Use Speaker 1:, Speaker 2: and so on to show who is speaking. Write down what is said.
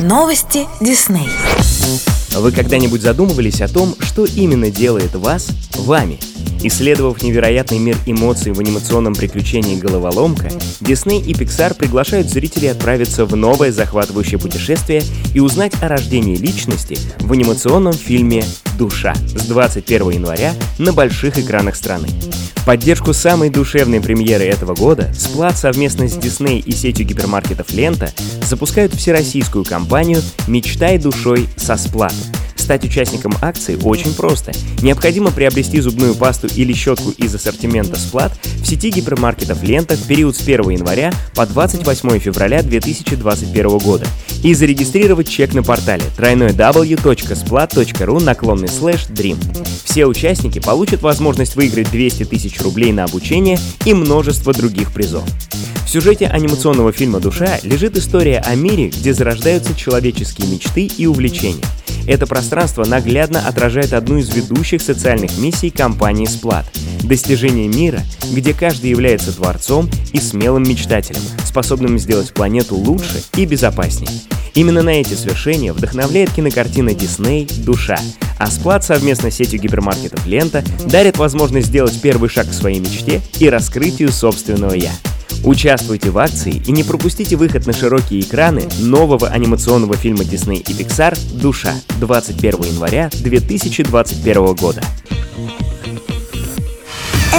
Speaker 1: Новости Дисней.
Speaker 2: Вы когда-нибудь задумывались о том, что именно делает вас вами? Исследовав невероятный мир эмоций в анимационном приключении «Головоломка», Дисней и Pixar приглашают зрителей отправиться в новое захватывающее путешествие и узнать о рождении личности в анимационном фильме «Душа» с 21 января на больших экранах страны поддержку самой душевной премьеры этого года Сплат совместно с Disney и сетью гипермаркетов Лента запускают всероссийскую кампанию «Мечтай душой со Сплат», Стать участником акции очень просто. Необходимо приобрести зубную пасту или щетку из ассортимента Сплат в сети гипермаркетов «Лента» в период с 1 января по 28 февраля 2021 года и зарегистрировать чек на портале www.splat.ru наклонный слэш dream. Все участники получат возможность выиграть 200 тысяч рублей на обучение и множество других призов. В сюжете анимационного фильма «Душа» лежит история о мире, где зарождаются человеческие мечты и увлечения. Это пространство наглядно отражает одну из ведущих социальных миссий компании Splат — достижение мира, где каждый является творцом и смелым мечтателем, способным сделать планету лучше и безопаснее. Именно на эти свершения вдохновляет кинокартина Дисней «Душа», а Сплат совместно с сетью гипермаркетов «Лента» дарит возможность сделать первый шаг к своей мечте и раскрытию собственного «я». Участвуйте в акции и не пропустите выход на широкие экраны нового анимационного фильма Disney и Pixar «Душа» 21 января 2021 года.